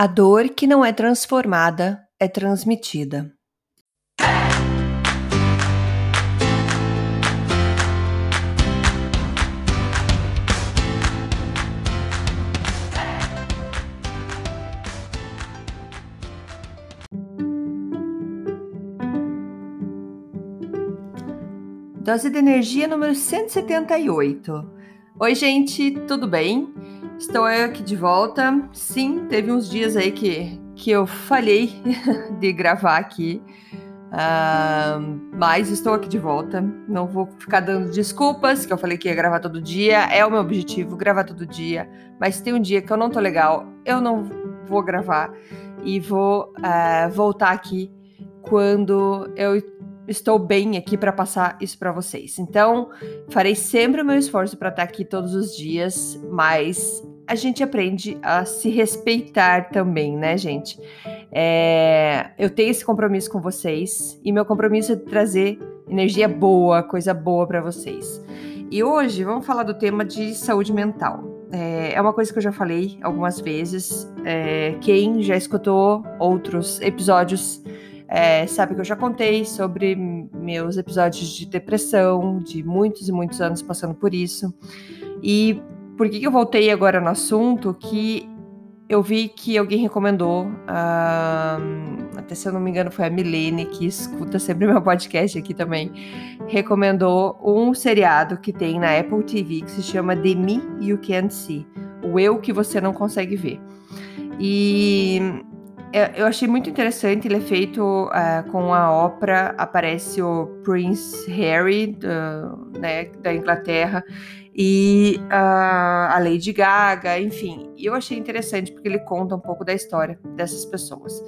A dor que não é transformada é transmitida. Dose de energia número 178. Oi, gente, tudo bem? Estou aqui de volta. Sim, teve uns dias aí que, que eu falhei de gravar aqui. Uh, mas estou aqui de volta. Não vou ficar dando desculpas, que eu falei que ia gravar todo dia. É o meu objetivo, gravar todo dia. Mas tem um dia que eu não tô legal, eu não vou gravar. E vou uh, voltar aqui quando eu estou bem aqui para passar isso para vocês. Então, farei sempre o meu esforço para estar aqui todos os dias, mas a gente aprende a se respeitar também, né, gente? É, eu tenho esse compromisso com vocês e meu compromisso é trazer energia boa, coisa boa para vocês. E hoje vamos falar do tema de saúde mental. É, é uma coisa que eu já falei algumas vezes. É, quem já escutou outros episódios é, sabe que eu já contei sobre meus episódios de depressão, de muitos e muitos anos passando por isso. E por que, que eu voltei agora no assunto? Que eu vi que alguém recomendou, uh, até se eu não me engano foi a Milene, que escuta sempre meu podcast aqui também, recomendou um seriado que tem na Apple TV que se chama The Me You Can't See, o eu que você não consegue ver. E eu achei muito interessante, ele é feito uh, com a ópera, aparece o Prince Harry, do, né, da Inglaterra, e uh, a Lady Gaga, enfim. E eu achei interessante porque ele conta um pouco da história dessas pessoas.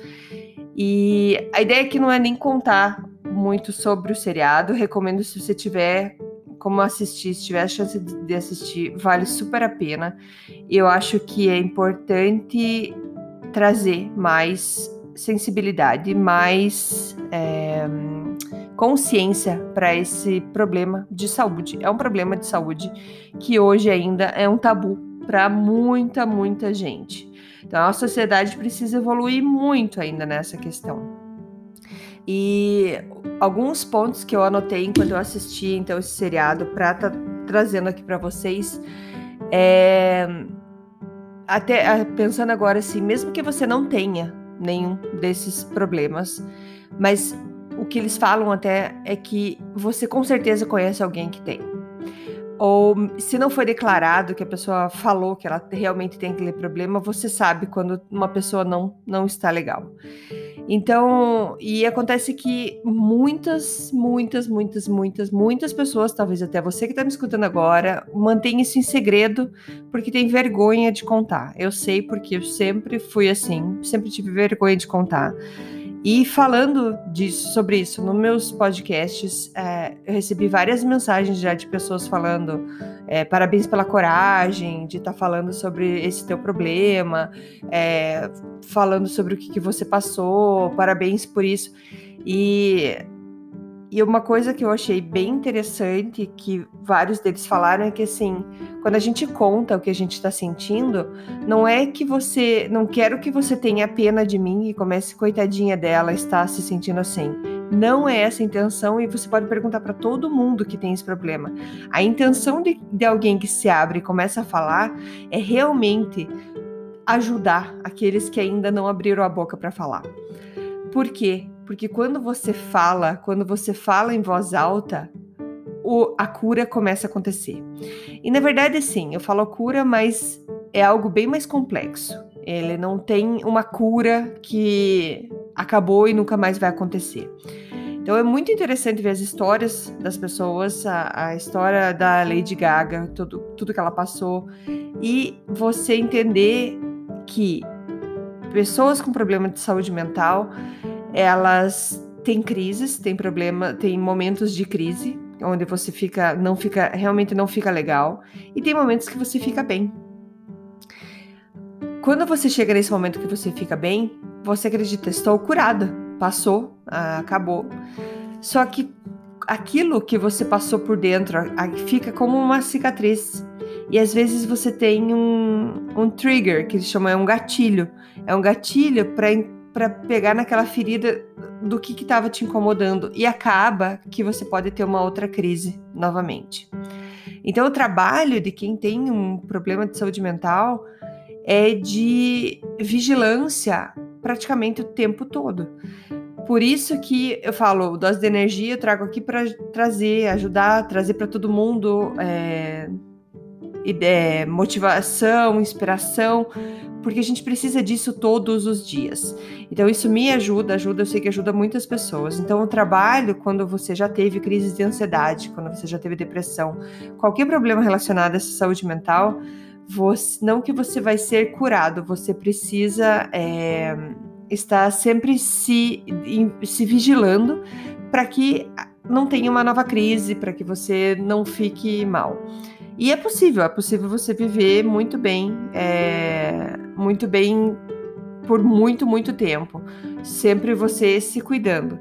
E a ideia aqui não é nem contar muito sobre o seriado, recomendo se você tiver como assistir, se tiver a chance de assistir, vale super a pena. Eu acho que é importante trazer mais sensibilidade, mais é, consciência para esse problema de saúde. É um problema de saúde que hoje ainda é um tabu para muita, muita gente. Então a sociedade precisa evoluir muito ainda nessa questão. E alguns pontos que eu anotei enquanto eu assisti então esse seriado para tá trazendo aqui para vocês é até pensando agora assim, mesmo que você não tenha nenhum desses problemas, mas o que eles falam até é que você com certeza conhece alguém que tem. Ou se não foi declarado que a pessoa falou que ela realmente tem aquele problema, você sabe quando uma pessoa não, não está legal. Então, e acontece que muitas, muitas, muitas, muitas, muitas pessoas, talvez até você que está me escutando agora, mantém isso em segredo porque tem vergonha de contar. Eu sei porque eu sempre fui assim, sempre tive vergonha de contar. E falando disso, sobre isso nos meus podcasts, é, eu recebi várias mensagens já de pessoas falando é, parabéns pela coragem de estar tá falando sobre esse teu problema, é, falando sobre o que, que você passou, parabéns por isso. E e uma coisa que eu achei bem interessante, que vários deles falaram, é que assim, quando a gente conta o que a gente está sentindo, não é que você. Não quero que você tenha pena de mim e comece, coitadinha dela, está se sentindo assim. Não é essa a intenção, e você pode perguntar para todo mundo que tem esse problema. A intenção de, de alguém que se abre e começa a falar é realmente ajudar aqueles que ainda não abriram a boca para falar. Por quê? Porque quando você fala, quando você fala em voz alta, o, a cura começa a acontecer. E na verdade, sim, eu falo cura, mas é algo bem mais complexo. Ele não tem uma cura que acabou e nunca mais vai acontecer. Então é muito interessante ver as histórias das pessoas, a, a história da Lady Gaga, tudo, tudo que ela passou, e você entender que pessoas com problema de saúde mental elas têm crises, têm problema, têm momentos de crise, onde você fica, não fica, realmente não fica legal, e tem momentos que você fica bem. Quando você chega nesse momento que você fica bem, você acredita, estou curada, passou, ah, acabou. Só que aquilo que você passou por dentro fica como uma cicatriz. E às vezes você tem um, um trigger, que eles chamam, é um gatilho. É um gatilho para pegar naquela ferida do que estava te incomodando e acaba que você pode ter uma outra crise novamente. Então, o trabalho de quem tem um problema de saúde mental é de vigilância praticamente o tempo todo. Por isso que eu falo, dose de energia eu trago aqui para trazer, ajudar, trazer para todo mundo é, é, motivação, inspiração, porque a gente precisa disso todos os dias. Então isso me ajuda, ajuda, eu sei que ajuda muitas pessoas. Então o trabalho, quando você já teve crise de ansiedade, quando você já teve depressão, qualquer problema relacionado a essa saúde mental, você, não que você vai ser curado, você precisa é, estar sempre se, se vigilando para que não tenha uma nova crise, para que você não fique mal. E é possível, é possível você viver muito bem, é, muito bem por muito, muito tempo, sempre você se cuidando.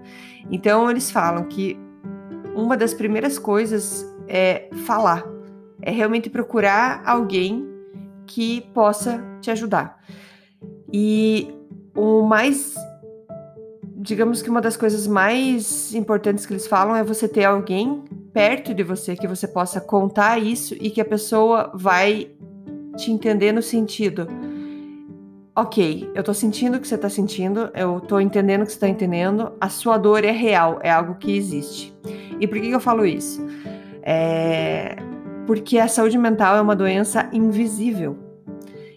Então, eles falam que uma das primeiras coisas é falar, é realmente procurar alguém que possa te ajudar. E o mais, digamos que uma das coisas mais importantes que eles falam é você ter alguém perto de você que você possa contar isso e que a pessoa vai te entender no sentido ok, eu tô sentindo o que você tá sentindo, eu tô entendendo o que você tá entendendo, a sua dor é real, é algo que existe. E por que, eu falo isso? É porque a saúde mental é uma doença invisível.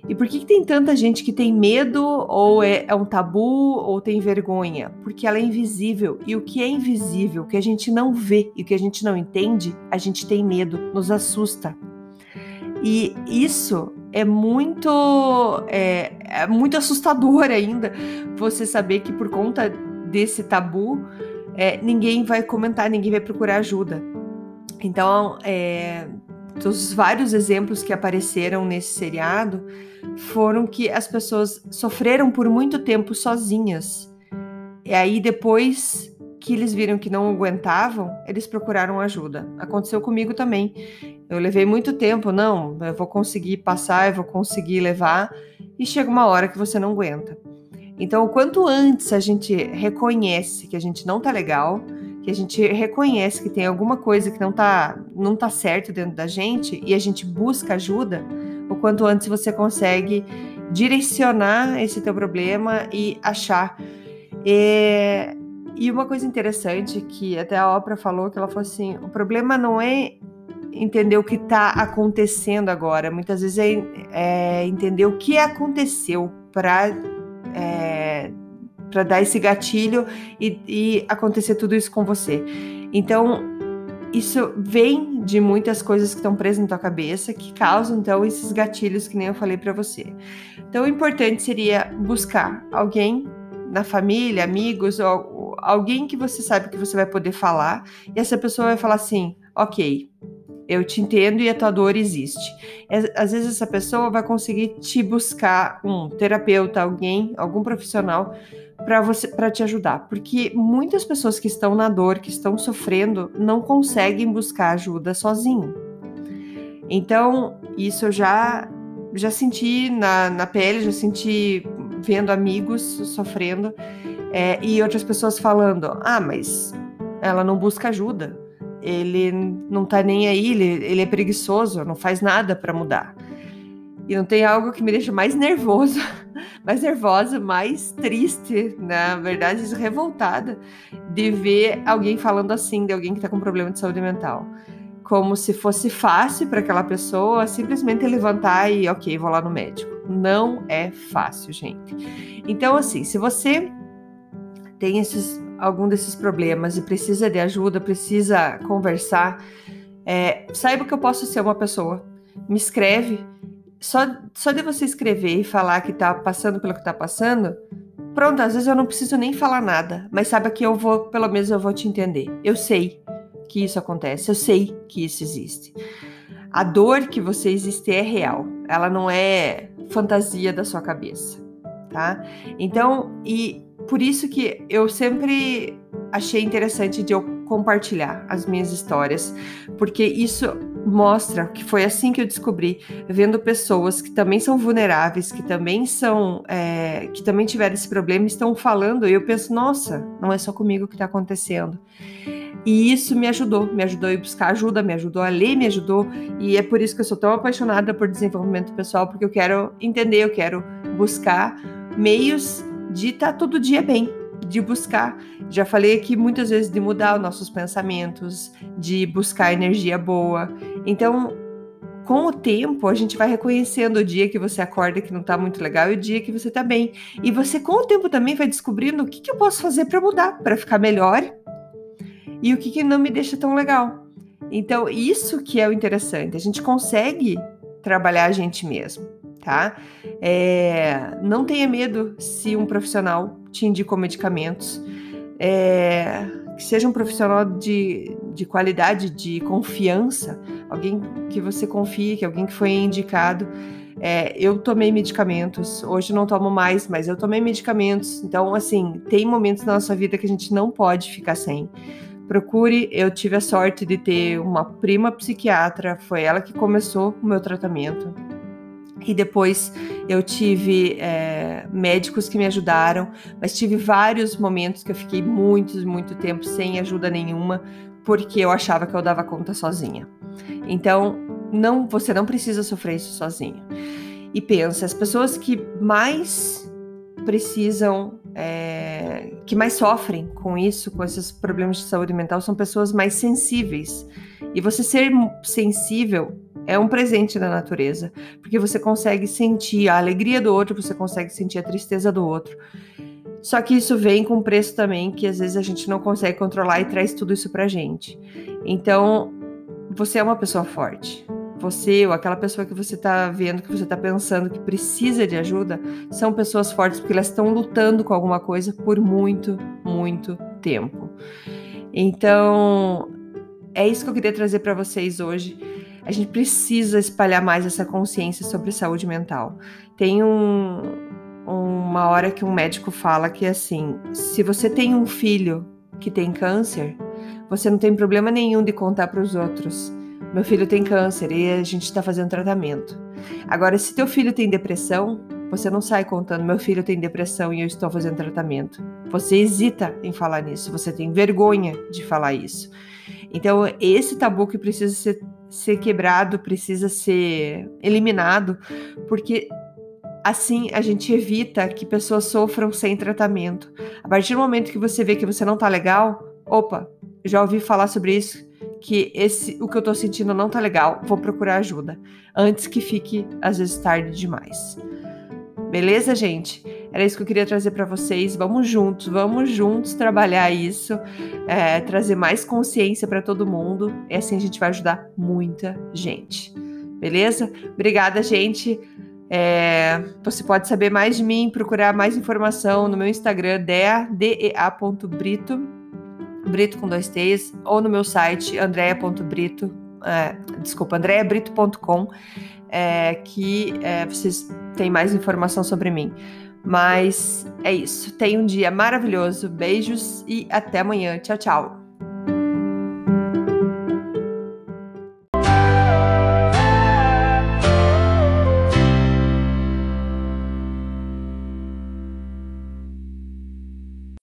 E por que, que tem tanta gente que tem medo, ou é, é um tabu, ou tem vergonha? Porque ela é invisível. E o que é invisível, o que a gente não vê e o que a gente não entende, a gente tem medo, nos assusta. E isso é muito é, é, muito assustador ainda você saber que por conta desse tabu é, ninguém vai comentar, ninguém vai procurar ajuda. Então, é, os vários exemplos que apareceram nesse seriado foram que as pessoas sofreram por muito tempo sozinhas. E aí depois que eles viram que não aguentavam, eles procuraram ajuda. Aconteceu comigo também. Eu levei muito tempo, não, eu vou conseguir passar, eu vou conseguir levar, e chega uma hora que você não aguenta. Então, quanto antes a gente reconhece que a gente não tá legal, que a gente reconhece que tem alguma coisa que não tá, não tá certo dentro da gente e a gente busca ajuda, o quanto antes você consegue direcionar esse teu problema e achar. É, e uma coisa interessante que até a Oprah falou, que ela falou assim, o problema não é entender o que está acontecendo agora, muitas vezes é, é, entender o que aconteceu para é, para dar esse gatilho e, e acontecer tudo isso com você. Então, isso vem de muitas coisas que estão presas na tua cabeça que causam então esses gatilhos que nem eu falei para você. Então, o importante seria buscar alguém na família, amigos ou alguém que você sabe que você vai poder falar, e essa pessoa vai falar assim: ok, eu te entendo e a tua dor existe. Às vezes essa pessoa vai conseguir te buscar um terapeuta, alguém, algum profissional para você para te ajudar, porque muitas pessoas que estão na dor, que estão sofrendo, não conseguem buscar ajuda sozinho. Então, isso eu já já senti na, na pele, já senti vendo amigos sofrendo. É, e outras pessoas falando: ah, mas ela não busca ajuda, ele não tá nem aí, ele, ele é preguiçoso, não faz nada para mudar. E não tem algo que me deixa mais nervoso, mais nervosa, mais triste, na verdade, revoltada, de ver alguém falando assim, de alguém que tá com problema de saúde mental. Como se fosse fácil para aquela pessoa simplesmente levantar e, ok, vou lá no médico. Não é fácil, gente. Então, assim, se você tem esses, algum desses problemas e precisa de ajuda, precisa conversar, é, saiba que eu posso ser uma pessoa. Me escreve. Só, só de você escrever e falar que tá passando pelo que tá passando, pronto, às vezes eu não preciso nem falar nada, mas saiba que eu vou, pelo menos eu vou te entender. Eu sei que isso acontece, eu sei que isso existe. A dor que você existe é real, ela não é fantasia da sua cabeça, tá? Então, e por isso que eu sempre achei interessante de eu compartilhar as minhas histórias, porque isso mostra que foi assim que eu descobri, vendo pessoas que também são vulneráveis, que também são, é, que também tiveram esse problema, estão falando, e eu penso, nossa, não é só comigo que está acontecendo. E isso me ajudou, me ajudou a ir buscar ajuda, me ajudou a ler, me ajudou, e é por isso que eu sou tão apaixonada por desenvolvimento pessoal, porque eu quero entender, eu quero buscar meios de estar tá todo dia bem, de buscar. Já falei aqui muitas vezes de mudar os nossos pensamentos, de buscar energia boa. Então, com o tempo, a gente vai reconhecendo o dia que você acorda que não tá muito legal e o dia que você tá bem. E você, com o tempo, também vai descobrindo o que, que eu posso fazer para mudar, para ficar melhor e o que, que não me deixa tão legal. Então, isso que é o interessante. A gente consegue trabalhar a gente mesmo, tá? É, não tenha medo se um profissional te indicou medicamentos. É, que seja um profissional de, de qualidade, de confiança, alguém que você confie, que alguém que foi indicado. É, eu tomei medicamentos, hoje não tomo mais, mas eu tomei medicamentos. Então, assim, tem momentos na nossa vida que a gente não pode ficar sem. Procure, eu tive a sorte de ter uma prima psiquiatra, foi ela que começou o meu tratamento. E depois eu tive é, médicos que me ajudaram, mas tive vários momentos que eu fiquei muito, muito tempo sem ajuda nenhuma, porque eu achava que eu dava conta sozinha. Então, não, você não precisa sofrer isso sozinho. E pensa, as pessoas que mais precisam, é, que mais sofrem com isso, com esses problemas de saúde mental, são pessoas mais sensíveis. E você ser sensível é um presente da natureza, porque você consegue sentir a alegria do outro, você consegue sentir a tristeza do outro. Só que isso vem com preço também, que às vezes a gente não consegue controlar e traz tudo isso pra gente. Então, você é uma pessoa forte. Você ou aquela pessoa que você tá vendo, que você tá pensando que precisa de ajuda, são pessoas fortes porque elas estão lutando com alguma coisa por muito, muito tempo. Então, é isso que eu queria trazer para vocês hoje a gente precisa espalhar mais essa consciência sobre saúde mental. Tem um, uma hora que um médico fala que é assim: se você tem um filho que tem câncer, você não tem problema nenhum de contar para os outros. Meu filho tem câncer e a gente está fazendo tratamento. Agora, se teu filho tem depressão, você não sai contando, meu filho tem depressão e eu estou fazendo tratamento. Você hesita em falar nisso, você tem vergonha de falar isso. Então, esse tabu que precisa ser ser quebrado, precisa ser eliminado, porque assim a gente evita que pessoas sofram sem tratamento. A partir do momento que você vê que você não tá legal, opa, já ouvi falar sobre isso, que esse o que eu tô sentindo não tá legal, vou procurar ajuda antes que fique às vezes tarde demais. Beleza, gente? Era isso que eu queria trazer para vocês. Vamos juntos, vamos juntos trabalhar isso, é, trazer mais consciência para todo mundo. E assim a gente vai ajudar muita gente. Beleza? Obrigada, gente. É, você pode saber mais de mim, procurar mais informação no meu Instagram, dea.brito, brito com dois T's, ou no meu site, andrea.brito, é, desculpa, andreabrito.com, é, que é, vocês têm mais informação sobre mim. Mas é isso. Tenha um dia maravilhoso. Beijos e até amanhã. Tchau, tchau.